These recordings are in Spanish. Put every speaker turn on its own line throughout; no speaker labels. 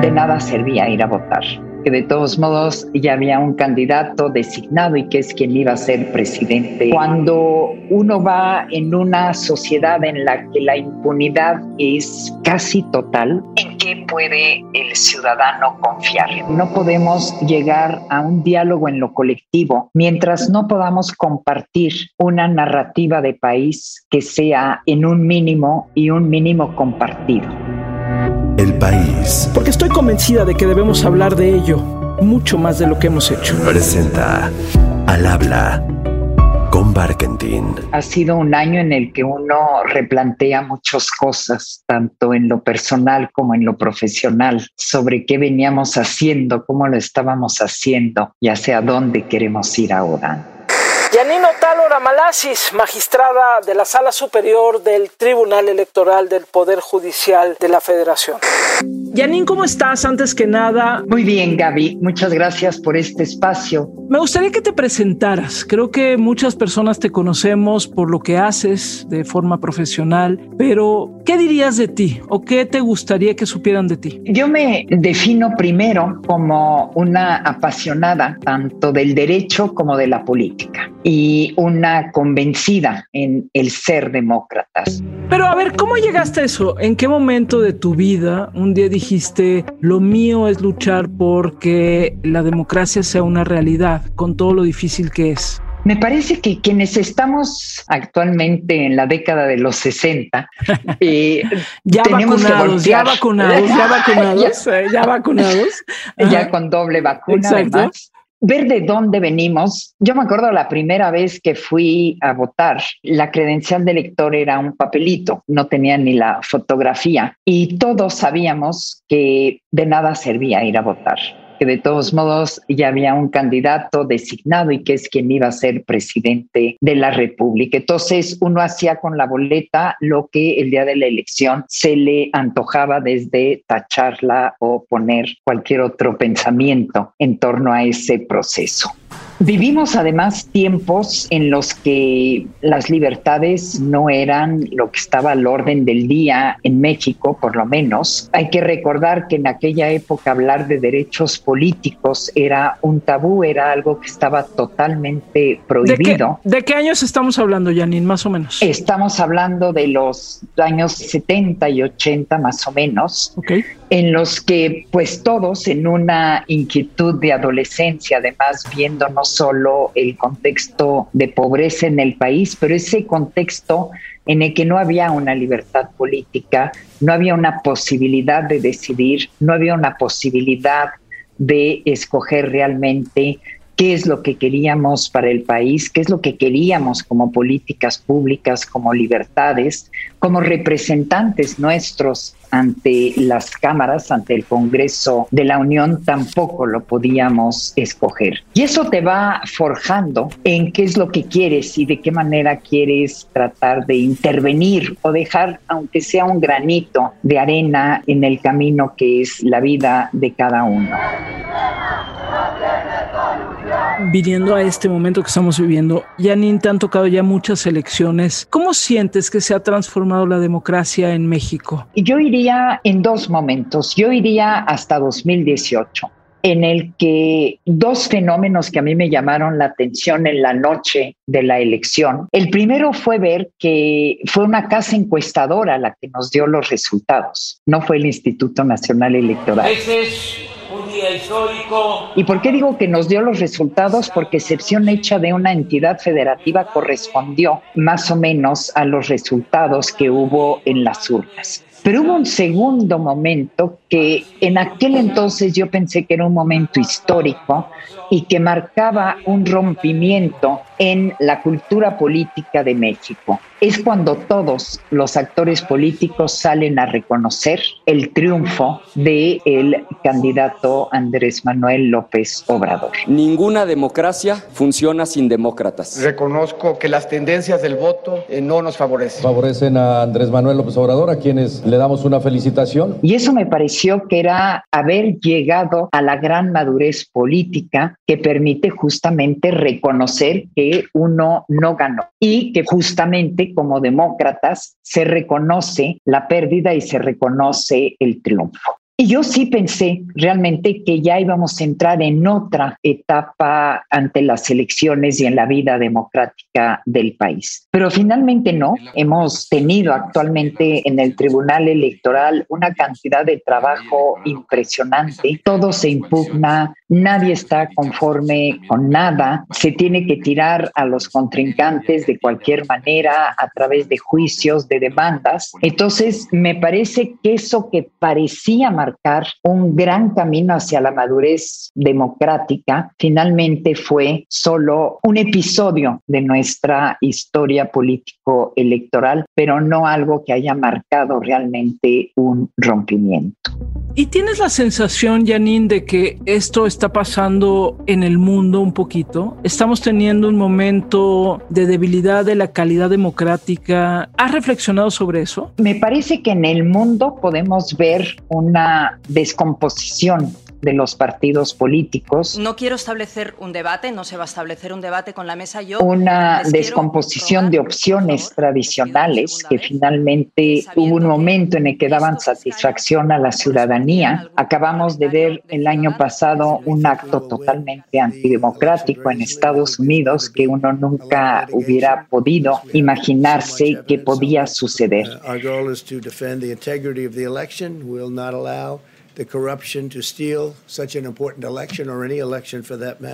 de nada servía ir a votar que de todos modos ya había un candidato designado y que es quien iba a ser presidente. Cuando uno va en una sociedad en la que la impunidad es casi total, ¿en qué puede el ciudadano confiar? No podemos llegar a un diálogo en lo colectivo mientras no podamos compartir una narrativa de país que sea en un mínimo y un mínimo compartido.
El país.
Porque estoy convencida de que debemos hablar de ello mucho más de lo que hemos hecho.
Presenta Al habla con Barkentin.
Ha sido un año en el que uno replantea muchas cosas, tanto en lo personal como en lo profesional, sobre qué veníamos haciendo, cómo lo estábamos haciendo y hacia dónde queremos ir ahora.
Yanino Talora Malasis, magistrada de la Sala Superior del Tribunal Electoral del Poder Judicial de la Federación. Yanin, ¿cómo estás? Antes que nada.
Muy bien, Gaby. Muchas gracias por este espacio.
Me gustaría que te presentaras. Creo que muchas personas te conocemos por lo que haces de forma profesional, pero ¿qué dirías de ti o qué te gustaría que supieran de ti?
Yo me defino primero como una apasionada tanto del derecho como de la política y una convencida en el ser demócratas.
Pero a ver, ¿cómo llegaste a eso? ¿En qué momento de tu vida un día dijiste, lo mío es luchar porque la democracia sea una realidad, con todo lo difícil que es?
Me parece que quienes estamos actualmente en la década de los 60,
eh, ya, vacunados, ya vacunados, ya vacunados, ya vacunados,
ya con doble vacuna, además, ver de dónde venimos. Yo me acuerdo la primera vez que fui a votar, la credencial de elector era un papelito, no tenía ni la fotografía y todos sabíamos que de nada servía ir a votar que de todos modos ya había un candidato designado y que es quien iba a ser presidente de la República. Entonces uno hacía con la boleta lo que el día de la elección se le antojaba desde tacharla o poner cualquier otro pensamiento en torno a ese proceso. Vivimos además tiempos en los que las libertades no eran lo que estaba al orden del día en México, por lo menos. Hay que recordar que en aquella época hablar de derechos políticos era un tabú, era algo que estaba totalmente prohibido.
¿De qué, años estamos hablando, Janine, más o menos?
Estamos hablando de los años 70 y 80 más o menos. Okay en los que pues todos en una inquietud de adolescencia, además viendo no solo el contexto de pobreza en el país, pero ese contexto en el que no había una libertad política, no había una posibilidad de decidir, no había una posibilidad de escoger realmente qué es lo que queríamos para el país, qué es lo que queríamos como políticas públicas, como libertades, como representantes nuestros ante las cámaras, ante el Congreso de la Unión, tampoco lo podíamos escoger. Y eso te va forjando en qué es lo que quieres y de qué manera quieres tratar de intervenir o dejar, aunque sea un granito de arena en el camino que es la vida de cada uno
viniendo a este momento que estamos viviendo, Janine, te han tocado ya muchas elecciones. ¿Cómo sientes que se ha transformado la democracia en México?
Yo iría en dos momentos. Yo iría hasta 2018 en el que dos fenómenos que a mí me llamaron la atención en la noche de la elección. El primero fue ver que fue una casa encuestadora la que nos dio los resultados, no fue el Instituto Nacional Electoral. ¿Y por qué digo que nos dio los resultados? Porque excepción hecha de una entidad federativa correspondió más o menos a los resultados que hubo en las urnas. Pero hubo un segundo momento que en aquel entonces yo pensé que era un momento histórico y que marcaba un rompimiento en la cultura política de México. Es cuando todos los actores políticos salen a reconocer el triunfo del el candidato Andrés Manuel López Obrador.
Ninguna democracia funciona sin demócratas.
Reconozco que las tendencias del voto eh, no nos favorecen.
Favorecen a Andrés Manuel López Obrador, a quienes le damos una felicitación.
Y eso me pareció que era haber llegado a la gran madurez política que permite justamente reconocer que uno no ganó y que justamente como demócratas se reconoce la pérdida y se reconoce el triunfo. Y yo sí pensé realmente que ya íbamos a entrar en otra etapa ante las elecciones y en la vida democrática del país. Pero finalmente no. Hemos tenido actualmente en el Tribunal Electoral una cantidad de trabajo impresionante. Todo se impugna, nadie está conforme con nada. Se tiene que tirar a los contrincantes de cualquier manera a través de juicios, de demandas. Entonces, me parece que eso que parecía marcar un gran camino hacia la madurez democrática, finalmente fue solo un episodio de nuestra historia político-electoral, pero no algo que haya marcado realmente un rompimiento.
¿Y tienes la sensación, Janine, de que esto está pasando en el mundo un poquito? Estamos teniendo un momento de debilidad de la calidad democrática. ¿Has reflexionado sobre eso?
Me parece que en el mundo podemos ver una descomposición de los partidos políticos.
No quiero establecer un debate, no se va a establecer un debate con la mesa. Yo
una descomposición de opciones tradicionales que finalmente hubo un momento en el que daban satisfacción a la ciudadanía. Acabamos de ver el año pasado un acto totalmente antidemocrático en Estados Unidos que uno nunca hubiera podido imaginarse que podía suceder.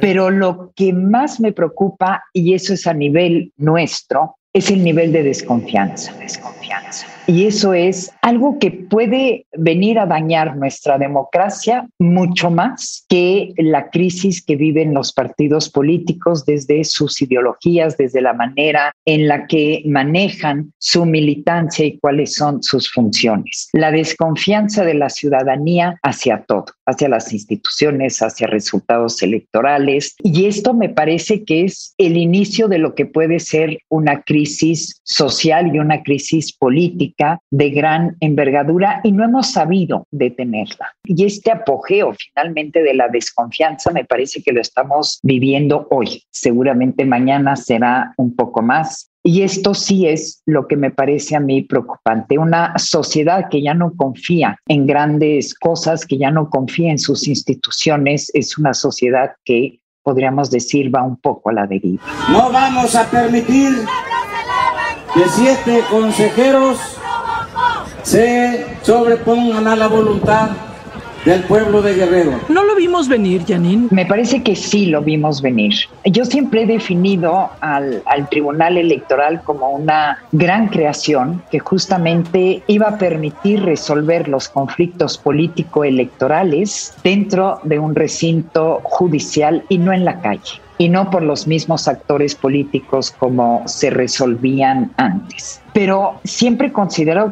Pero lo que más me preocupa, y eso es a nivel nuestro, es el nivel de desconfianza. desconfianza. Y eso es algo que puede venir a dañar nuestra democracia mucho más que la crisis que viven los partidos políticos desde sus ideologías, desde la manera en la que manejan su militancia y cuáles son sus funciones. La desconfianza de la ciudadanía hacia todo, hacia las instituciones, hacia resultados electorales. Y esto me parece que es el inicio de lo que puede ser una crisis social y una crisis política de gran envergadura y no hemos sabido detenerla. Y este apogeo finalmente de la desconfianza me parece que lo estamos viviendo hoy. Seguramente mañana será un poco más. Y esto sí es lo que me parece a mí preocupante. Una sociedad que ya no confía en grandes cosas, que ya no confía en sus instituciones, es una sociedad que podríamos decir va un poco a la deriva.
No vamos a permitir que siete consejeros se sobrepongan a la voluntad del pueblo de Guerrero.
¿No lo vimos venir, Janine?
Me parece que sí lo vimos venir. Yo siempre he definido al, al, Tribunal Electoral como una gran creación que justamente iba a permitir resolver los conflictos político-electorales dentro de un recinto judicial y no en la calle y no por los mismos actores políticos como se resolvían antes. Pero siempre he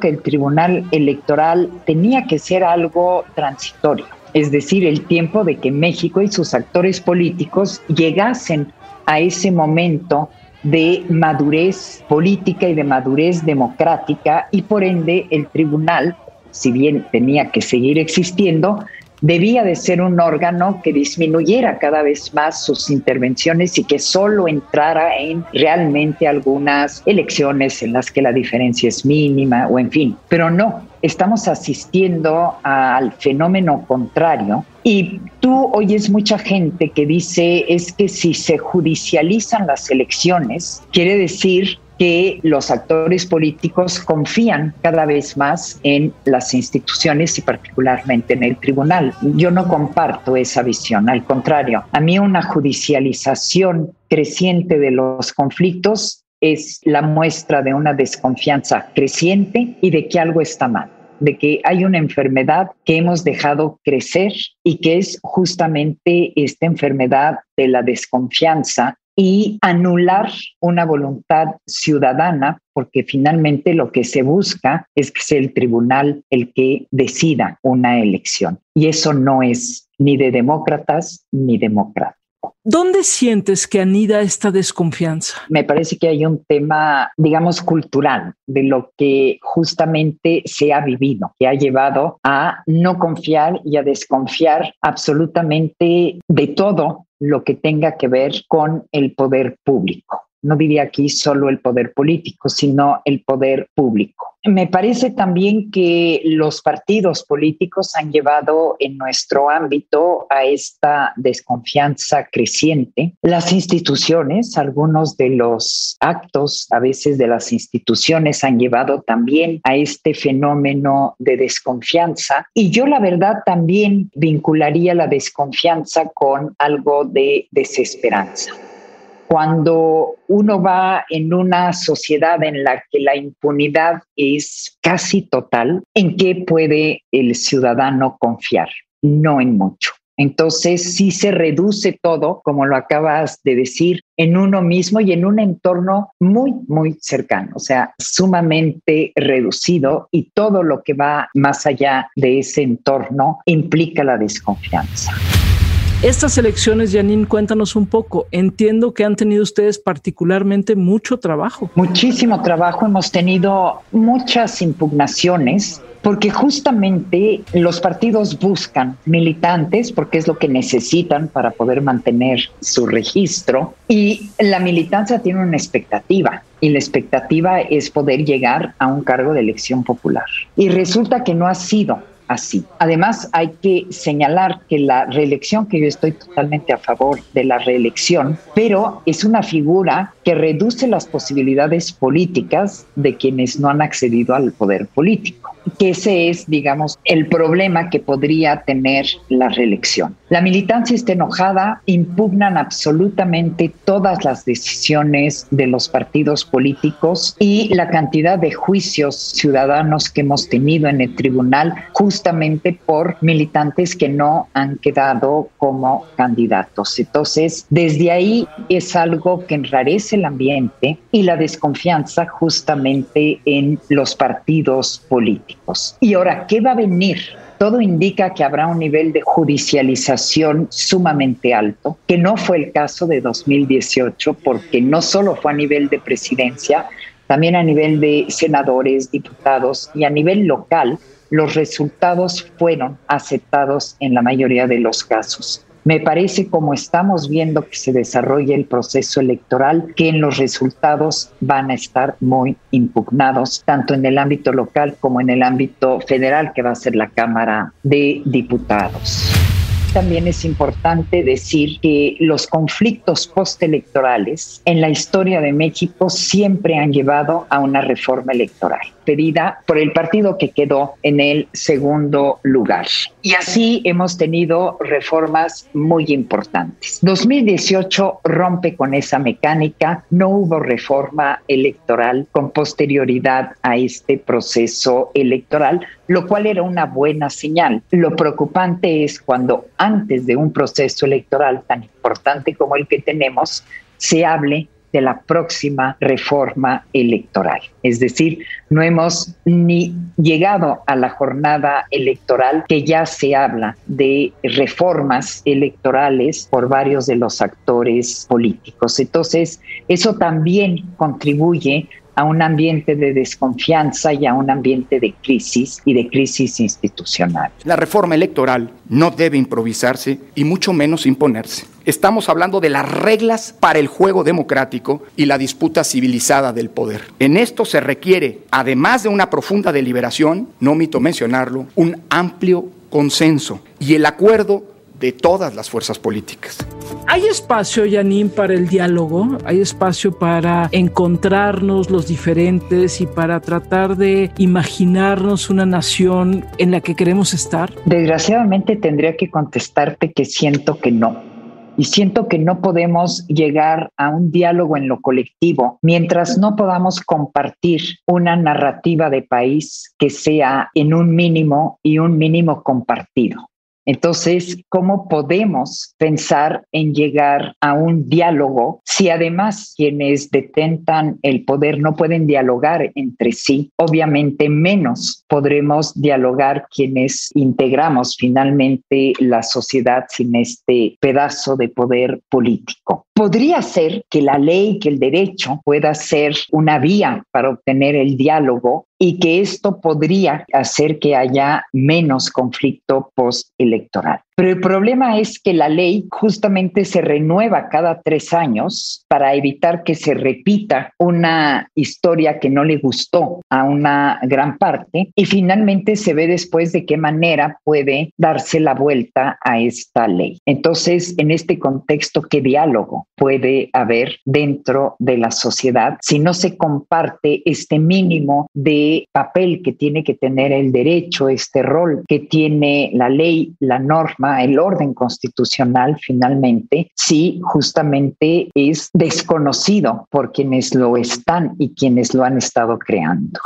que el Tribunal Electoral tenía que ser algo transitorio, es decir, el tiempo de que México y sus actores políticos llegasen a ese momento de madurez política y de madurez democrática y por ende el tribunal, si bien tenía que seguir existiendo, debía de ser un órgano que disminuyera cada vez más sus intervenciones y que solo entrara en realmente algunas elecciones en las que la diferencia es mínima o en fin, pero no, estamos asistiendo al fenómeno contrario y tú oyes mucha gente que dice es que si se judicializan las elecciones, quiere decir que los actores políticos confían cada vez más en las instituciones y particularmente en el tribunal. Yo no comparto esa visión, al contrario, a mí una judicialización creciente de los conflictos es la muestra de una desconfianza creciente y de que algo está mal de que hay una enfermedad que hemos dejado crecer y que es justamente esta enfermedad de la desconfianza y anular una voluntad ciudadana, porque finalmente lo que se busca es que sea el tribunal el que decida una elección. Y eso no es ni de demócratas ni demócratas.
¿Dónde sientes que anida esta desconfianza?
Me parece que hay un tema, digamos, cultural de lo que justamente se ha vivido, que ha llevado a no confiar y a desconfiar absolutamente de todo lo que tenga que ver con el poder público. No diría aquí solo el poder político, sino el poder público. Me parece también que los partidos políticos han llevado en nuestro ámbito a esta desconfianza creciente. Las instituciones, algunos de los actos a veces de las instituciones han llevado también a este fenómeno de desconfianza. Y yo la verdad también vincularía la desconfianza con algo de desesperanza cuando uno va en una sociedad en la que la impunidad es casi total, ¿en qué puede el ciudadano confiar? No en mucho. Entonces, sí se reduce todo, como lo acabas de decir, en uno mismo y en un entorno muy, muy cercano, o sea, sumamente reducido y todo lo que va más allá de ese entorno implica la desconfianza.
Estas elecciones, Janine, cuéntanos un poco. Entiendo que han tenido ustedes particularmente mucho trabajo.
Muchísimo trabajo. Hemos tenido muchas impugnaciones porque justamente los partidos buscan militantes porque es lo que necesitan para poder mantener su registro y la militancia tiene una expectativa y la expectativa es poder llegar a un cargo de elección popular. Y resulta que no ha sido así. Además, hay que señalar que la reelección, que yo estoy totalmente a favor de la reelección, pero es una figura que reduce las posibilidades políticas de quienes no han accedido al poder político que ese es, digamos, el problema que podría tener la reelección. La militancia está enojada, impugnan absolutamente todas las decisiones de los partidos políticos y la cantidad de juicios ciudadanos que hemos tenido en el tribunal justamente por militantes que no han quedado como candidatos. Entonces, desde ahí es algo que enrarece el ambiente y la desconfianza justamente en los partidos políticos. Y ahora, ¿qué va a venir? Todo indica que habrá un nivel de judicialización sumamente alto, que no fue el caso de 2018, porque no solo fue a nivel de presidencia, también a nivel de senadores, diputados y a nivel local, los resultados fueron aceptados en la mayoría de los casos. Me parece, como estamos viendo que se desarrolla el proceso electoral, que en los resultados van a estar muy impugnados, tanto en el ámbito local como en el ámbito federal, que va a ser la Cámara de Diputados también es importante decir que los conflictos postelectorales en la historia de México siempre han llevado a una reforma electoral pedida por el partido que quedó en el segundo lugar. Y así hemos tenido reformas muy importantes. 2018 rompe con esa mecánica, no hubo reforma electoral con posterioridad a este proceso electoral, lo cual era una buena señal. Lo preocupante es cuando antes de un proceso electoral tan importante como el que tenemos, se hable de la próxima reforma electoral. Es decir, no hemos ni llegado a la jornada electoral que ya se habla de reformas electorales por varios de los actores políticos. Entonces, eso también contribuye a un ambiente de desconfianza y a un ambiente de crisis y de crisis institucional.
La reforma electoral no debe improvisarse y mucho menos imponerse. Estamos hablando de las reglas para el juego democrático y la disputa civilizada del poder. En esto se requiere, además de una profunda deliberación, no omito mencionarlo, un amplio consenso y el acuerdo de todas las fuerzas políticas.
¿Hay espacio, Yanin, para el diálogo? ¿Hay espacio para encontrarnos los diferentes y para tratar de imaginarnos una nación en la que queremos estar?
Desgraciadamente tendría que contestarte que siento que no. Y siento que no podemos llegar a un diálogo en lo colectivo mientras no podamos compartir una narrativa de país que sea en un mínimo y un mínimo compartido. Entonces, ¿cómo podemos pensar en llegar a un diálogo si además quienes detentan el poder no pueden dialogar entre sí? Obviamente menos podremos dialogar quienes integramos finalmente la sociedad sin este pedazo de poder político. Podría ser que la ley, que el derecho pueda ser una vía para obtener el diálogo y que esto podría hacer que haya menos conflicto postelectoral. Pero el problema es que la ley justamente se renueva cada tres años para evitar que se repita una historia que no le gustó a una gran parte y finalmente se ve después de qué manera puede darse la vuelta a esta ley. Entonces, en este contexto, ¿qué diálogo puede haber dentro de la sociedad si no se comparte este mínimo de papel que tiene que tener el derecho, este rol que tiene la ley, la norma? El orden constitucional finalmente, si justamente es desconocido por quienes lo están y quienes lo han estado creando.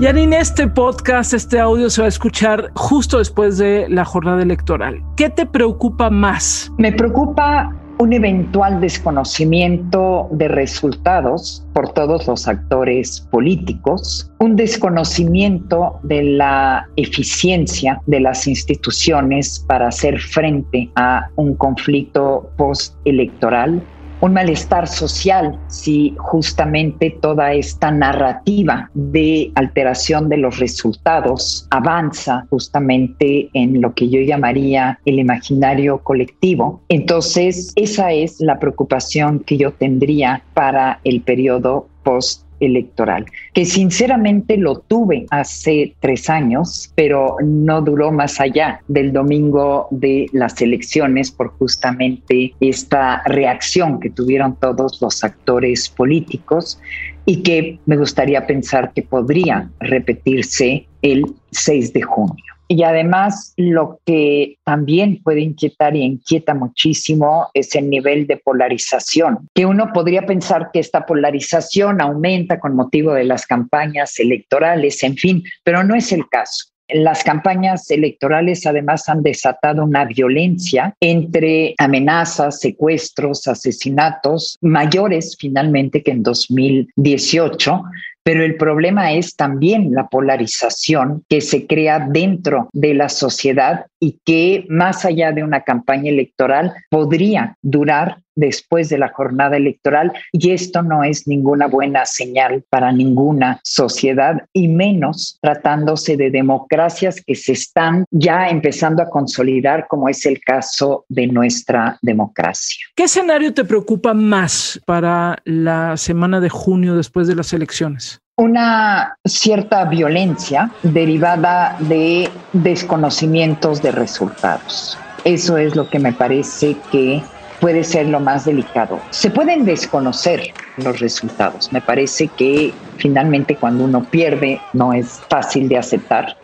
en este podcast, este audio se va a escuchar justo después de la jornada electoral. ¿Qué te preocupa más?
Me preocupa un eventual desconocimiento de resultados por todos los actores políticos, un desconocimiento de la eficiencia de las instituciones para hacer frente a un conflicto postelectoral un malestar social si justamente toda esta narrativa de alteración de los resultados avanza justamente en lo que yo llamaría el imaginario colectivo. Entonces, esa es la preocupación que yo tendría para el periodo post electoral, que sinceramente lo tuve hace tres años, pero no duró más allá del domingo de las elecciones por justamente esta reacción que tuvieron todos los actores políticos y que me gustaría pensar que podría repetirse el 6 de junio. Y además lo que también puede inquietar y inquieta muchísimo es el nivel de polarización, que uno podría pensar que esta polarización aumenta con motivo de las campañas electorales, en fin, pero no es el caso. Las campañas electorales además han desatado una violencia entre amenazas, secuestros, asesinatos mayores finalmente que en 2018 pero el problema es también la polarización que se crea dentro de la sociedad y que más allá de una campaña electoral podría durar después de la jornada electoral y esto no es ninguna buena señal para ninguna sociedad y menos tratándose de democracias que se están ya empezando a consolidar como es el caso de nuestra democracia.
¿Qué escenario te preocupa más para la semana de junio después de las elecciones?
una cierta violencia derivada de desconocimientos de resultados. Eso es lo que me parece que puede ser lo más delicado. Se pueden desconocer los resultados. Me parece que finalmente cuando uno pierde no es fácil de aceptar.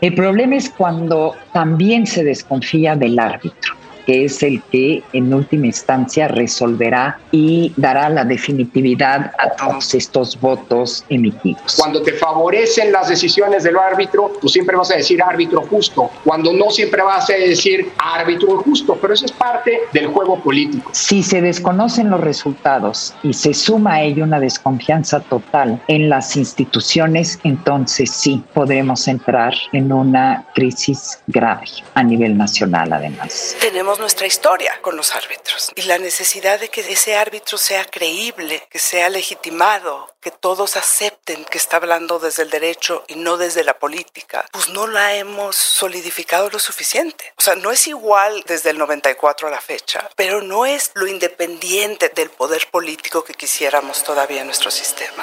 El problema es cuando también se desconfía del árbitro que es el que en última instancia resolverá y dará la definitividad a todos estos votos emitidos.
Cuando te favorecen las decisiones del árbitro, tú siempre vas a decir árbitro justo. Cuando no, siempre vas a decir árbitro injusto, pero eso es parte del juego político.
Si se desconocen los resultados y se suma a ello una desconfianza total en las instituciones, entonces sí podremos entrar en una crisis grave a nivel nacional además.
Tenemos nuestra historia con los árbitros y la necesidad de que ese árbitro sea creíble, que sea legitimado, que todos acepten que está hablando desde el derecho y no desde la política, pues no la hemos solidificado lo suficiente. O sea, no es igual desde el 94 a la fecha, pero no es lo independiente del poder político que quisiéramos todavía en nuestro sistema.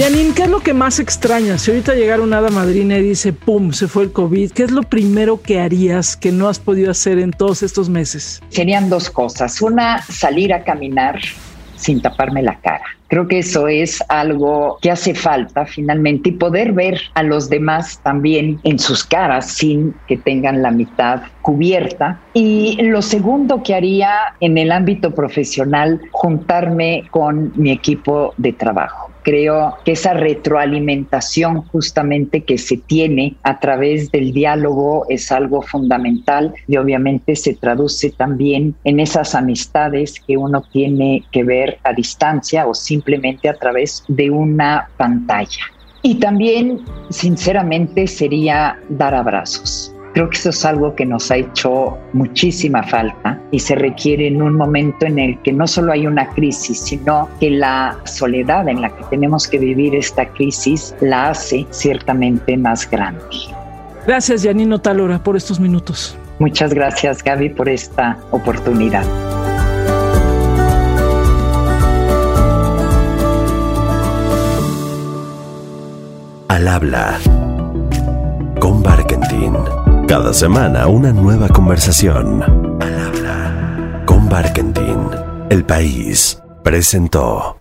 Janine, ¿qué es lo que más extrañas? Si ahorita llegara una hada madrina y dice, ¡pum!, se fue el COVID, ¿qué es lo primero que harías que no has podido hacer en todos estos meses?
Serían dos cosas. Una, salir a caminar sin taparme la cara. Creo que eso es algo que hace falta finalmente y poder ver a los demás también en sus caras sin que tengan la mitad cubierta. Y lo segundo que haría en el ámbito profesional, juntarme con mi equipo de trabajo creo que esa retroalimentación justamente que se tiene a través del diálogo es algo fundamental y obviamente se traduce también en esas amistades que uno tiene que ver a distancia o simplemente a través de una pantalla. Y también, sinceramente, sería dar abrazos Creo que eso es algo que nos ha hecho muchísima falta y se requiere en un momento en el que no solo hay una crisis, sino que la soledad en la que tenemos que vivir esta crisis la hace ciertamente más grande.
Gracias, Janino Talora, por estos minutos.
Muchas gracias, Gaby, por esta oportunidad.
Al habla con Barkentin. Cada semana una nueva conversación. Con Barkentin. El país presentó.